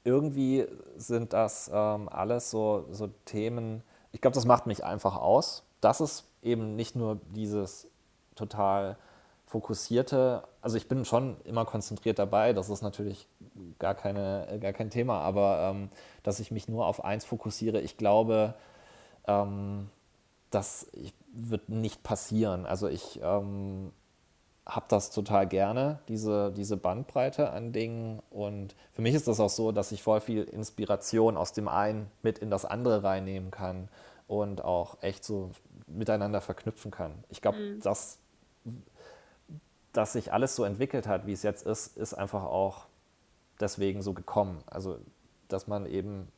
irgendwie sind das ähm, alles so, so Themen, ich glaube, das macht mich einfach aus, dass es eben nicht nur dieses total fokussierte, also ich bin schon immer konzentriert dabei, das ist natürlich gar, keine, gar kein Thema, aber ähm, dass ich mich nur auf eins fokussiere, ich glaube, ähm, das wird nicht passieren. Also ich ähm, habe das total gerne, diese, diese Bandbreite an Dingen. Und für mich ist das auch so, dass ich voll viel Inspiration aus dem einen mit in das andere reinnehmen kann und auch echt so miteinander verknüpfen kann. Ich glaube, mhm. dass, dass sich alles so entwickelt hat, wie es jetzt ist, ist einfach auch deswegen so gekommen. Also, dass man eben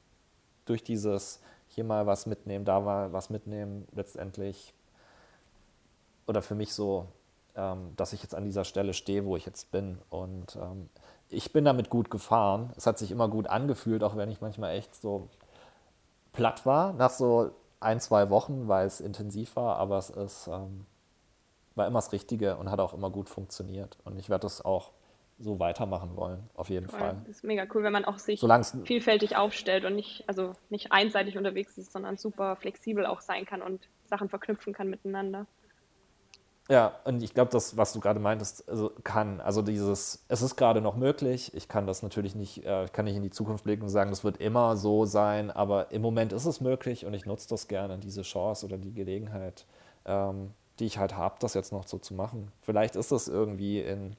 durch dieses hier mal was mitnehmen, da mal was mitnehmen, letztendlich oder für mich so ähm, dass ich jetzt an dieser Stelle stehe, wo ich jetzt bin. Und ähm, ich bin damit gut gefahren. Es hat sich immer gut angefühlt, auch wenn ich manchmal echt so platt war nach so ein, zwei Wochen, weil es intensiv war, aber es ist, ähm, war immer das Richtige und hat auch immer gut funktioniert. Und ich werde das auch so weitermachen wollen, auf jeden Voll. Fall. Das ist mega cool, wenn man auch sich Solang's vielfältig aufstellt und nicht, also nicht einseitig unterwegs ist, sondern super flexibel auch sein kann und Sachen verknüpfen kann miteinander. Ja, und ich glaube, das, was du gerade meintest, also kann, also dieses, es ist gerade noch möglich. Ich kann das natürlich nicht, äh, kann nicht in die Zukunft blicken und sagen, das wird immer so sein, aber im Moment ist es möglich und ich nutze das gerne, diese Chance oder die Gelegenheit, ähm, die ich halt habe, das jetzt noch so zu machen. Vielleicht ist das irgendwie in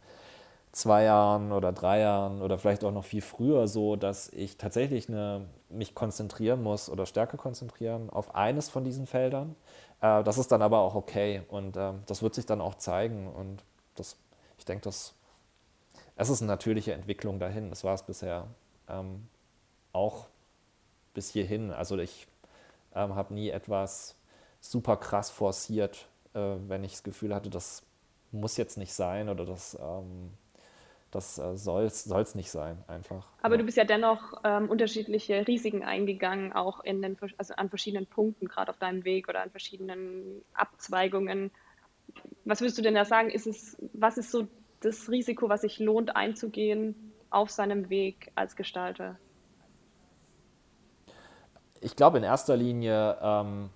zwei Jahren oder drei Jahren oder vielleicht auch noch viel früher so, dass ich tatsächlich eine, mich konzentrieren muss oder stärker konzentrieren auf eines von diesen Feldern äh, das ist dann aber auch okay und äh, das wird sich dann auch zeigen und das, ich denke, das, es ist eine natürliche Entwicklung dahin. Das war es bisher ähm, auch bis hierhin. Also ich ähm, habe nie etwas super krass forciert, äh, wenn ich das Gefühl hatte, das muss jetzt nicht sein oder das ähm, das äh, soll es nicht sein, einfach. Aber ja. du bist ja dennoch ähm, unterschiedliche Risiken eingegangen, auch in den, also an verschiedenen Punkten, gerade auf deinem Weg oder an verschiedenen Abzweigungen. Was würdest du denn da sagen? Ist es, was ist so das Risiko, was sich lohnt einzugehen auf seinem Weg als Gestalter? Ich glaube in erster Linie ähm,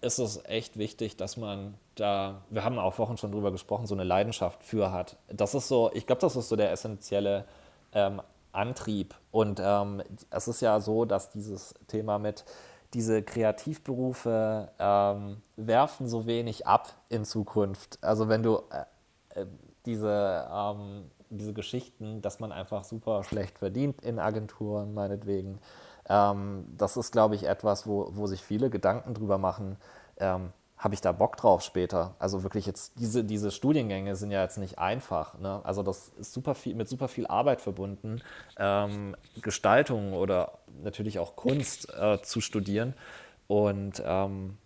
ist es echt wichtig, dass man da, wir haben auch Wochen schon drüber gesprochen, so eine Leidenschaft für hat. Das ist so, ich glaube, das ist so der essentielle ähm, Antrieb. Und ähm, es ist ja so, dass dieses Thema mit diese Kreativberufe ähm, werfen so wenig ab in Zukunft. Also wenn du äh, äh, diese, ähm, diese Geschichten, dass man einfach super schlecht verdient in Agenturen, meinetwegen, ähm, das ist, glaube ich, etwas, wo, wo sich viele Gedanken drüber machen. Ähm, habe ich da Bock drauf später? Also wirklich jetzt, diese, diese Studiengänge sind ja jetzt nicht einfach. Ne? Also das ist super viel, mit super viel Arbeit verbunden, ähm, Gestaltung oder natürlich auch Kunst äh, zu studieren. Und ähm,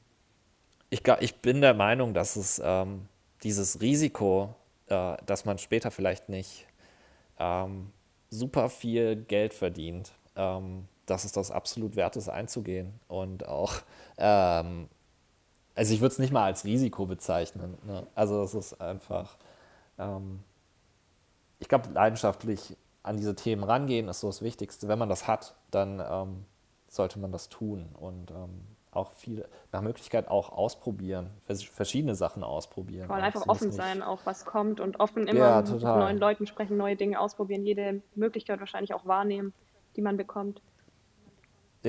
ich, ich bin der Meinung, dass es ähm, dieses Risiko, äh, dass man später vielleicht nicht ähm, super viel Geld verdient, ähm, dass es das absolut wert ist, einzugehen und auch ähm, also ich würde es nicht mal als Risiko bezeichnen. Ne? Also es ist einfach, ähm, ich glaube, leidenschaftlich an diese Themen rangehen ist so das Wichtigste. Wenn man das hat, dann ähm, sollte man das tun und ähm, auch viel, nach Möglichkeit auch ausprobieren, verschiedene Sachen ausprobieren. Vor allem einfach offen sein, auch was kommt und offen immer ja, mit neuen Leuten sprechen, neue Dinge ausprobieren, jede Möglichkeit wahrscheinlich auch wahrnehmen, die man bekommt.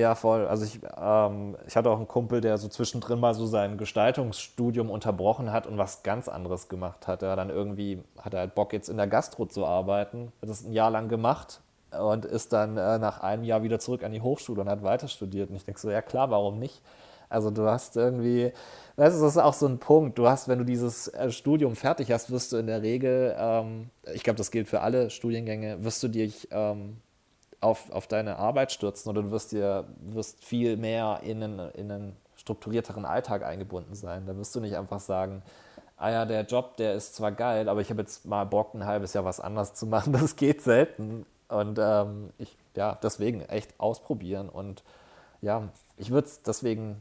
Ja, voll. Also ich, ähm, ich hatte auch einen Kumpel, der so zwischendrin mal so sein Gestaltungsstudium unterbrochen hat und was ganz anderes gemacht hat. Er dann irgendwie, hat er halt Bock jetzt in der Gastro zu arbeiten, hat das ein Jahr lang gemacht und ist dann äh, nach einem Jahr wieder zurück an die Hochschule und hat weiter studiert. Und ich denke so, ja klar, warum nicht? Also du hast irgendwie, das ist auch so ein Punkt. Du hast, wenn du dieses äh, Studium fertig hast, wirst du in der Regel, ähm, ich glaube, das gilt für alle Studiengänge, wirst du dich ähm, auf, auf deine Arbeit stürzen oder du wirst dir wirst viel mehr in einen, in einen strukturierteren Alltag eingebunden sein. Da wirst du nicht einfach sagen, ah ja, der Job, der ist zwar geil, aber ich habe jetzt mal Bock, ein halbes Jahr was anderes zu machen. Das geht selten. Und ähm, ich, ja, deswegen echt ausprobieren. Und ja, ich würde es deswegen,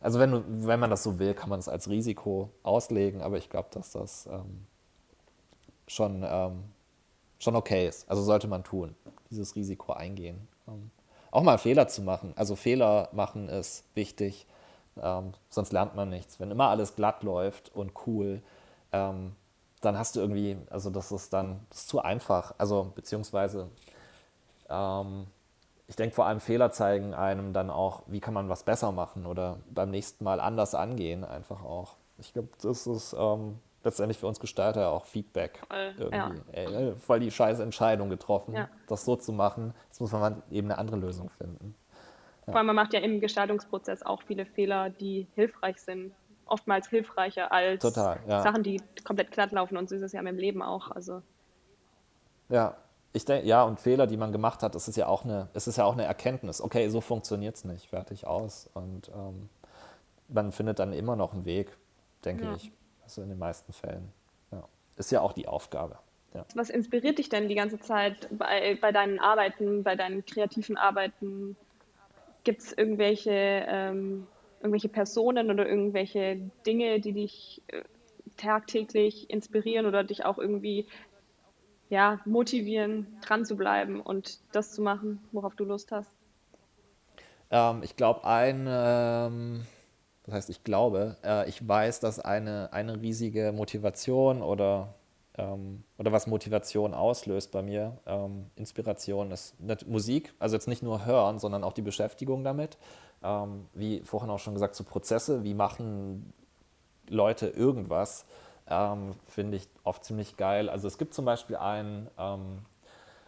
also wenn, wenn man das so will, kann man es als Risiko auslegen, aber ich glaube, dass das ähm, schon, ähm, schon okay ist. Also sollte man tun dieses Risiko eingehen. Ähm, auch mal Fehler zu machen. Also Fehler machen ist wichtig, ähm, sonst lernt man nichts. Wenn immer alles glatt läuft und cool, ähm, dann hast du irgendwie, also das ist dann das ist zu einfach. Also beziehungsweise, ähm, ich denke vor allem Fehler zeigen einem dann auch, wie kann man was besser machen oder beim nächsten Mal anders angehen, einfach auch. Ich glaube, das ist ähm, letztendlich für uns Gestalter auch Feedback. Ja. Ey, ne, voll die scheiß Entscheidung getroffen, ja. das so zu machen. Jetzt muss man eben eine andere Lösung finden. Ja. Vor allem, man macht ja im Gestaltungsprozess auch viele Fehler, die hilfreich sind. Oftmals hilfreicher als Total, Sachen, die komplett glatt laufen. Und so ist es ja im Leben auch. Also. Ja, ich denke, ja, und Fehler, die man gemacht hat, das ist ja auch eine, es ist ja auch eine Erkenntnis. Okay, so funktioniert es nicht, fertig aus. Und ähm, man findet dann immer noch einen Weg, denke ich. Also in den meisten Fällen. Ja. Ist ja auch die Aufgabe. Ja. Was inspiriert dich denn die ganze Zeit bei, bei deinen Arbeiten, bei deinen kreativen Arbeiten? Gibt es irgendwelche, ähm, irgendwelche Personen oder irgendwelche Dinge, die dich äh, tagtäglich inspirieren oder dich auch irgendwie ja, motivieren, dran zu bleiben und das zu machen, worauf du Lust hast? Ähm, ich glaube, ein, ähm, das heißt, ich glaube, äh, ich weiß, dass eine, eine riesige Motivation oder, ähm, oder was Motivation auslöst bei mir, ähm, Inspiration ist Musik, also jetzt nicht nur hören, sondern auch die Beschäftigung damit. Ähm, wie vorhin auch schon gesagt, so Prozesse, wie machen Leute irgendwas, ähm, finde ich oft ziemlich geil. Also es gibt zum Beispiel einen, ähm,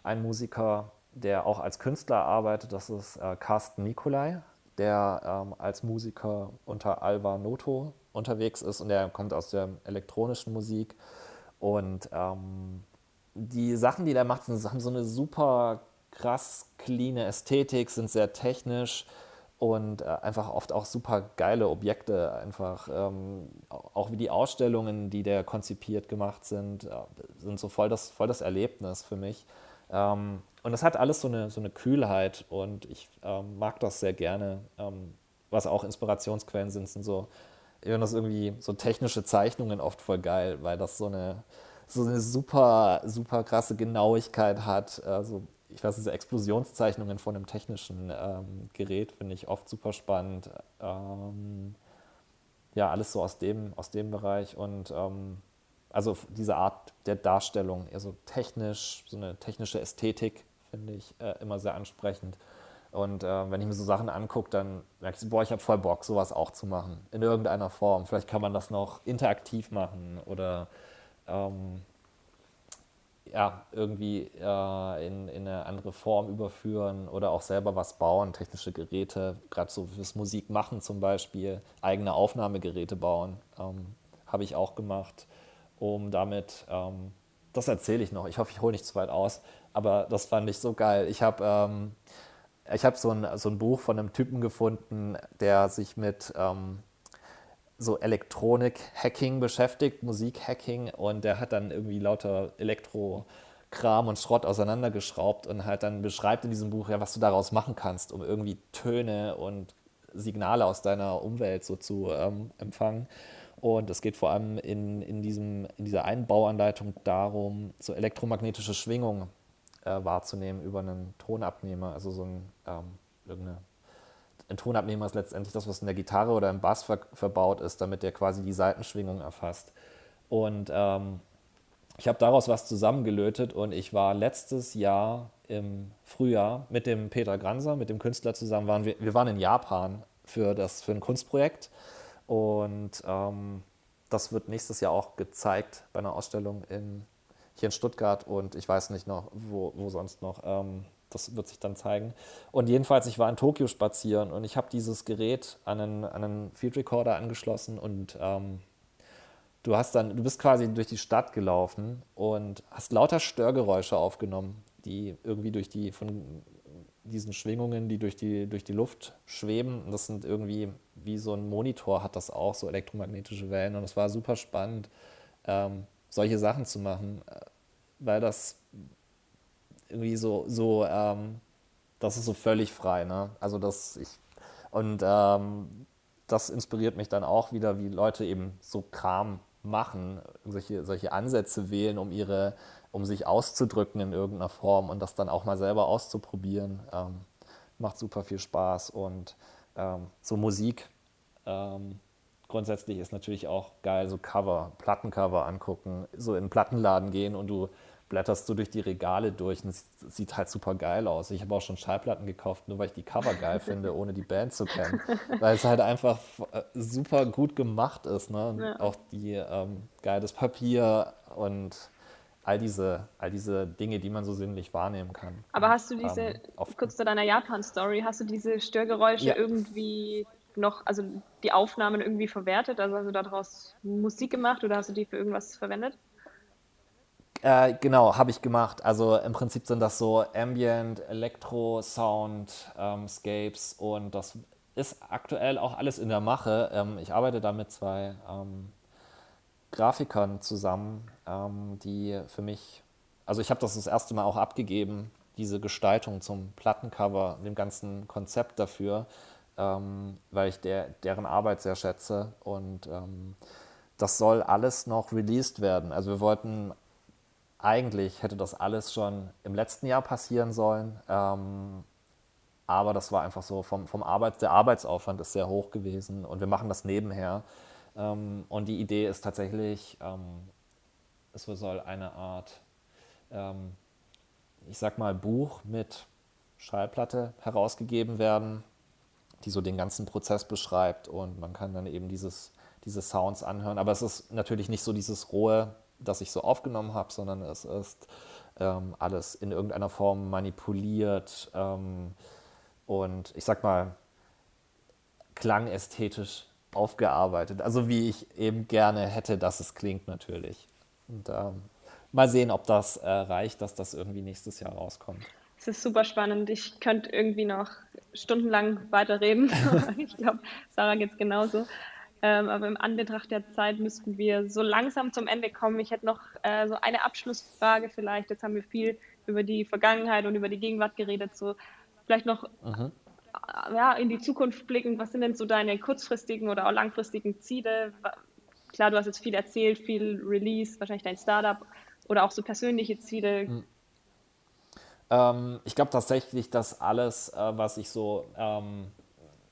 einen Musiker, der auch als Künstler arbeitet, das ist äh, Carsten Nikolai der ähm, als Musiker unter Alva Noto unterwegs ist und der kommt aus der elektronischen Musik. Und ähm, die Sachen, die der macht, sind, haben so eine super krass clean Ästhetik, sind sehr technisch und äh, einfach oft auch super geile Objekte. Einfach ähm, auch wie die Ausstellungen, die der konzipiert gemacht sind, äh, sind so voll das, voll das Erlebnis für mich. Ähm, und das hat alles so eine, so eine Kühlheit und ich ähm, mag das sehr gerne. Ähm, was auch Inspirationsquellen sind, sind so, ich finde das irgendwie so technische Zeichnungen oft voll geil, weil das so eine, so eine super, super krasse Genauigkeit hat. Also, ich weiß, diese Explosionszeichnungen von einem technischen ähm, Gerät finde ich oft super spannend. Ähm, ja, alles so aus dem, aus dem Bereich und ähm, also diese Art der Darstellung, eher so technisch, so eine technische Ästhetik finde ich äh, immer sehr ansprechend. Und äh, wenn ich mir so Sachen angucke, dann merke ich so, boah, ich habe voll Bock, sowas auch zu machen. In irgendeiner Form. Vielleicht kann man das noch interaktiv machen oder ähm, ja, irgendwie äh, in, in eine andere Form überführen oder auch selber was bauen, technische Geräte, gerade so fürs Musikmachen zum Beispiel, eigene Aufnahmegeräte bauen, ähm, habe ich auch gemacht, um damit, ähm, das erzähle ich noch, ich hoffe, ich hole nicht zu weit aus, aber das fand ich so geil. Ich habe ähm, hab so, ein, so ein Buch von einem Typen gefunden, der sich mit ähm, so Elektronik-Hacking beschäftigt, Musik-Hacking und der hat dann irgendwie lauter Elektro-Kram und Schrott auseinandergeschraubt und halt dann beschreibt in diesem Buch ja, was du daraus machen kannst, um irgendwie Töne und Signale aus deiner Umwelt so zu ähm, empfangen. Und es geht vor allem in, in, diesem, in dieser Einbauanleitung darum, so elektromagnetische Schwingungen äh, wahrzunehmen über einen Tonabnehmer, also so ein, ähm, ein Tonabnehmer ist letztendlich das, was in der Gitarre oder im Bass ver verbaut ist, damit der quasi die Seitenschwingung erfasst. Und ähm, ich habe daraus was zusammengelötet und ich war letztes Jahr im Frühjahr mit dem Peter Granser, mit dem Künstler zusammen, waren wir, wir waren in Japan für, das, für ein Kunstprojekt und ähm, das wird nächstes Jahr auch gezeigt bei einer Ausstellung in, hier in Stuttgart und ich weiß nicht noch, wo, wo sonst noch. Ähm, das wird sich dann zeigen. Und jedenfalls, ich war in Tokio spazieren und ich habe dieses Gerät an einen, an einen Field Recorder angeschlossen und ähm, du hast dann, du bist quasi durch die Stadt gelaufen und hast lauter Störgeräusche aufgenommen, die irgendwie durch die, von diesen Schwingungen, die durch die, durch die Luft schweben. Und das sind irgendwie, wie so ein Monitor hat das auch, so elektromagnetische Wellen. Und es war super spannend, ähm, solche Sachen zu machen, äh, weil das irgendwie so, so ähm, das ist so völlig frei. Ne? Also das ich und ähm, das inspiriert mich dann auch wieder, wie Leute eben so Kram machen, solche, solche Ansätze wählen, um ihre, um sich auszudrücken in irgendeiner Form und das dann auch mal selber auszuprobieren. Ähm, macht super viel Spaß und ähm, so Musik ähm, grundsätzlich ist natürlich auch geil, so Cover, Plattencover angucken, so in den Plattenladen gehen und du blätterst du durch die Regale durch und es sieht halt super geil aus. Ich habe auch schon Schallplatten gekauft, nur weil ich die Cover geil finde, ohne die Band zu kennen. Weil es halt einfach äh, super gut gemacht ist. Ne? Ja. Auch die ähm, geiles Papier und all diese, all diese Dinge, die man so sinnlich wahrnehmen kann. Aber hast du diese, ähm, kurz zu deiner Japan-Story, hast du diese Störgeräusche ja. irgendwie noch, also die Aufnahmen irgendwie verwertet? Also hast du daraus Musik gemacht oder hast du die für irgendwas verwendet? Äh, genau, habe ich gemacht. Also im Prinzip sind das so Ambient, Elektro, Sound, ähm, Scapes und das ist aktuell auch alles in der Mache. Ähm, ich arbeite da mit zwei ähm, Grafikern zusammen, ähm, die für mich, also ich habe das das erste Mal auch abgegeben, diese Gestaltung zum Plattencover, dem ganzen Konzept dafür, ähm, weil ich der, deren Arbeit sehr schätze und ähm, das soll alles noch released werden. Also wir wollten eigentlich hätte das alles schon im letzten Jahr passieren sollen. Ähm, aber das war einfach so, vom, vom Arbeits, der Arbeitsaufwand ist sehr hoch gewesen und wir machen das nebenher. Ähm, und die Idee ist tatsächlich, ähm, es soll eine Art, ähm, ich sag mal, Buch mit Schallplatte herausgegeben werden, die so den ganzen Prozess beschreibt und man kann dann eben dieses, diese Sounds anhören. Aber es ist natürlich nicht so dieses rohe das ich so aufgenommen habe, sondern es ist ähm, alles in irgendeiner Form manipuliert ähm, und ich sag mal klangästhetisch aufgearbeitet. Also wie ich eben gerne hätte, dass es klingt natürlich. Und ähm, mal sehen, ob das äh, reicht, dass das irgendwie nächstes Jahr rauskommt. Es ist super spannend. Ich könnte irgendwie noch stundenlang weiterreden. ich glaube, Sarah geht es genauso. Ähm, aber im Anbetracht der Zeit müssten wir so langsam zum Ende kommen. Ich hätte noch äh, so eine Abschlussfrage vielleicht. Jetzt haben wir viel über die Vergangenheit und über die Gegenwart geredet. So vielleicht noch äh, ja, in die Zukunft blicken. Was sind denn so deine kurzfristigen oder auch langfristigen Ziele? Klar, du hast jetzt viel erzählt, viel Release, wahrscheinlich dein Startup oder auch so persönliche Ziele. Mhm. Ähm, ich glaube tatsächlich, dass alles, äh, was ich so ähm,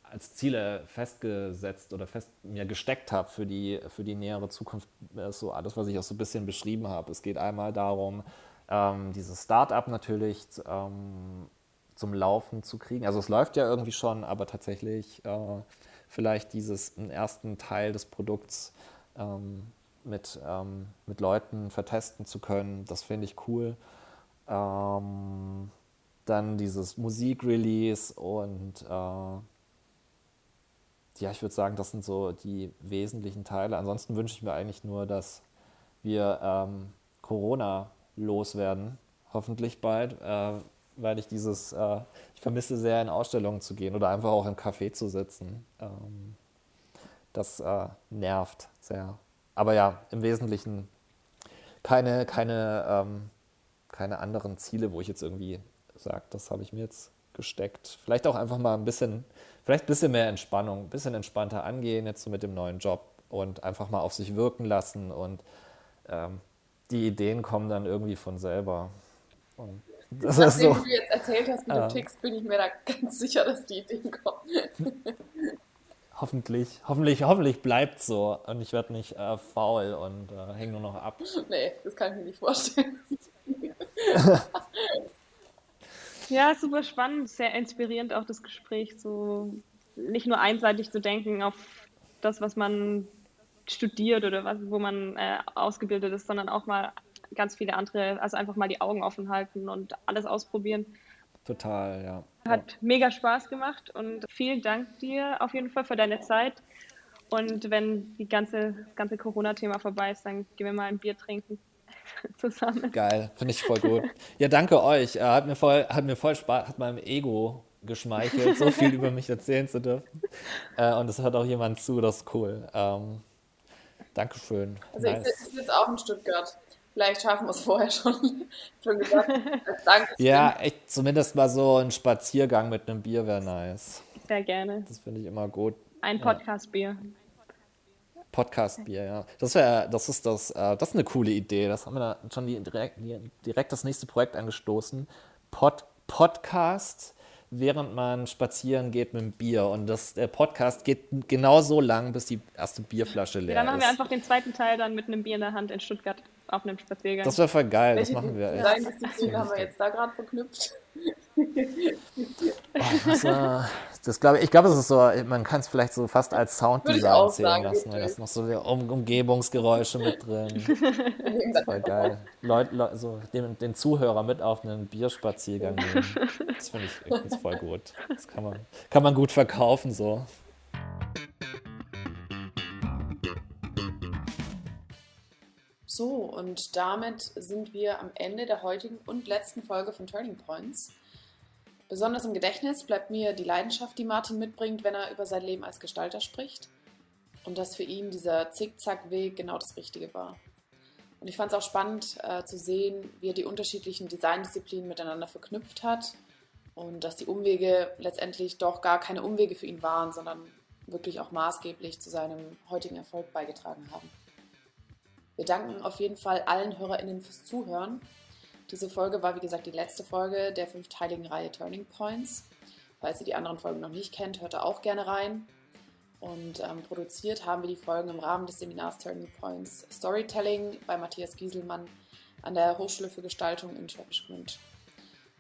als Ziele festgesetzt oder fest mir gesteckt habe für die, für die nähere Zukunft, ist so alles, was ich auch so ein bisschen beschrieben habe. Es geht einmal darum, ähm, dieses Startup natürlich ähm, zum Laufen zu kriegen. Also es läuft ja irgendwie schon, aber tatsächlich äh, vielleicht dieses ersten Teil des Produkts ähm, mit, ähm, mit Leuten vertesten zu können, das finde ich cool. Ähm, dann dieses Musikrelease und äh, ja, ich würde sagen, das sind so die wesentlichen Teile. Ansonsten wünsche ich mir eigentlich nur, dass wir ähm, Corona loswerden, hoffentlich bald, äh, weil ich dieses, äh, ich vermisse sehr in Ausstellungen zu gehen oder einfach auch im Café zu sitzen. Ähm, das äh, nervt sehr. Aber ja, im Wesentlichen keine, keine, ähm, keine anderen Ziele, wo ich jetzt irgendwie sage, das habe ich mir jetzt gesteckt. Vielleicht auch einfach mal ein bisschen, vielleicht ein bisschen mehr Entspannung, ein bisschen entspannter angehen jetzt so mit dem neuen Job und einfach mal auf sich wirken lassen und ähm, die Ideen kommen dann irgendwie von selber. Und das Nachdem ist so, du jetzt erzählt hast, wie äh, du tickst, bin ich mir da ganz sicher, dass die Ideen kommen. hoffentlich, hoffentlich, hoffentlich bleibt so und ich werde nicht äh, faul und äh, hänge nur noch ab. Nee, das kann ich mir nicht vorstellen. Ja, super spannend, sehr inspirierend auch das Gespräch, so nicht nur einseitig zu denken auf das, was man studiert oder was, wo man äh, ausgebildet ist, sondern auch mal ganz viele andere, also einfach mal die Augen offen halten und alles ausprobieren. Total, ja. Hat ja. mega Spaß gemacht und vielen Dank dir auf jeden Fall für deine Zeit. Und wenn die ganze, das ganze Corona-Thema vorbei ist, dann gehen wir mal ein Bier trinken zusammen. Geil, finde ich voll gut. Ja, danke euch. Hat mir voll, hat mir voll Spaß, hat meinem Ego geschmeichelt, so viel über mich erzählen zu dürfen. Äh, und es hört auch jemand zu, das ist cool. Ähm, Dankeschön. Also nice. ich sitze auch in Stuttgart. Vielleicht schaffen wir es vorher schon. schon gesagt. Danke. Ja, echt, zumindest mal so ein Spaziergang mit einem Bier wäre nice. Sehr gerne. Das finde ich immer gut. Ein Podcast-Bier. Podcast-Bier, ja. Das wäre, das ist das, äh, das ist eine coole Idee. Das haben wir da schon direkt, direkt das nächste Projekt angestoßen. Pod, Podcast während man spazieren geht mit dem Bier. Und das, der Podcast geht genauso lang, bis die erste Bierflasche leer ist. dann machen wir einfach den zweiten Teil dann mit einem Bier in der Hand in Stuttgart auf einem Spaziergang. Das wäre voll geil, Welche das machen wir echt. Designdisziplin haben wir jetzt da gerade verknüpft. Oh, das, das glaube ich, ich glaube, es ist so, man kann es vielleicht so fast als Sounddesign zählen sagen, lassen, weil das noch so um, Umgebungsgeräusche mit drin. das ist voll geil. Leute, Leute so den, den Zuhörer mit auf einen Bierspaziergang nehmen. Das finde ich voll gut. Das kann man, kann man gut verkaufen so. So, und damit sind wir am Ende der heutigen und letzten Folge von Turning Points. Besonders im Gedächtnis bleibt mir die Leidenschaft, die Martin mitbringt, wenn er über sein Leben als Gestalter spricht. Und dass für ihn dieser Zickzack-Weg genau das Richtige war. Und ich fand es auch spannend äh, zu sehen, wie er die unterschiedlichen Designdisziplinen miteinander verknüpft hat und dass die Umwege letztendlich doch gar keine Umwege für ihn waren, sondern wirklich auch maßgeblich zu seinem heutigen Erfolg beigetragen haben. Wir danken auf jeden Fall allen HörerInnen fürs Zuhören. Diese Folge war, wie gesagt, die letzte Folge der fünfteiligen Reihe Turning Points. Falls ihr die anderen Folgen noch nicht kennt, hört da auch gerne rein. Und ähm, produziert haben wir die Folgen im Rahmen des Seminars Turning Points Storytelling bei Matthias Gieselmann an der Hochschule für Gestaltung in Schwäbisch.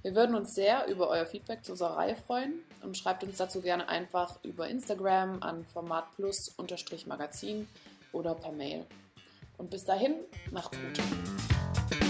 Wir würden uns sehr über euer Feedback zu unserer Reihe freuen und schreibt uns dazu gerne einfach über Instagram an formatplus-magazin oder per Mail. Und bis dahin, macht's gut.